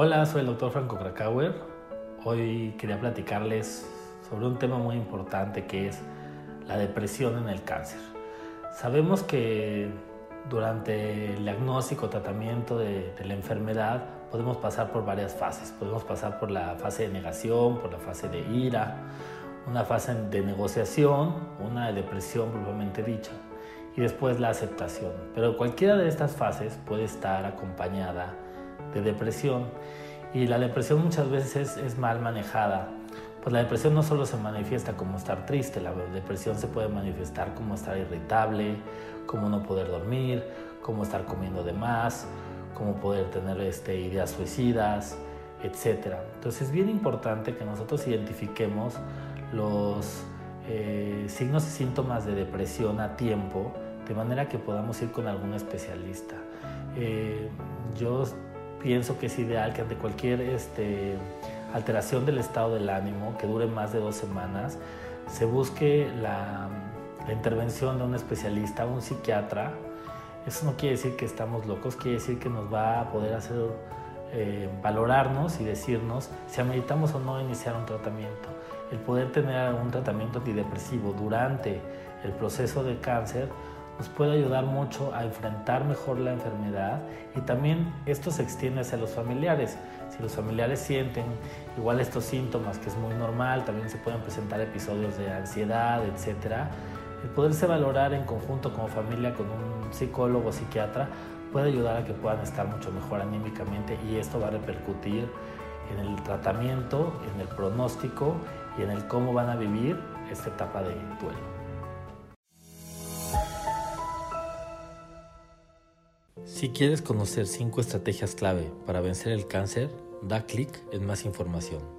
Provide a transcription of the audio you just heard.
Hola, soy el doctor Franco Krakauer. Hoy quería platicarles sobre un tema muy importante que es la depresión en el cáncer. Sabemos que durante el diagnóstico tratamiento de, la enfermedad podemos pasar por varias fases. Podemos pasar por la fase de negación, por la fase de ira, una fase de negociación, una de depresión propiamente dicha y después la aceptación. Pero cualquiera de estas fases puede estar acompañada de depresión. Y la depresión muchas veces es, mal manejada. Pues la depresión no solo se manifiesta como estar triste, la depresión se puede manifestar como estar irritable, como no poder dormir, como estar comiendo de más, como poder tener este, ideas suicidas, etc. Entonces es bien importante que nosotros identifiquemos los eh, signos y síntomas de depresión a tiempo, de manera que podamos ir con algún especialista. Eh, yo pienso que es ideal que ante cualquier este, alteración del estado del ánimo que dure más de dos semanas, se busque la, intervención de un especialista, un psiquiatra. Eso no quiere decir que estamos locos, quiere decir que nos va a poder hacer eh, valorarnos y decirnos si ameritamos o no iniciar un tratamiento. El poder tener un tratamiento antidepresivo durante el proceso de cáncer nos puede ayudar mucho a enfrentar mejor la enfermedad y también esto se extiende hacia los familiares. Si los familiares sienten igual estos síntomas, que es muy normal, también se pueden presentar episodios de ansiedad, etc. El poderse valorar en conjunto como familia con un psicólogo o psiquiatra puede ayudar a que puedan estar mucho mejor anímicamente y esto va a repercutir en el tratamiento, en el pronóstico y en el cómo van a vivir esta etapa de duelo. Si quieres conocer 5 estrategias clave para vencer el cáncer, da clic en más información.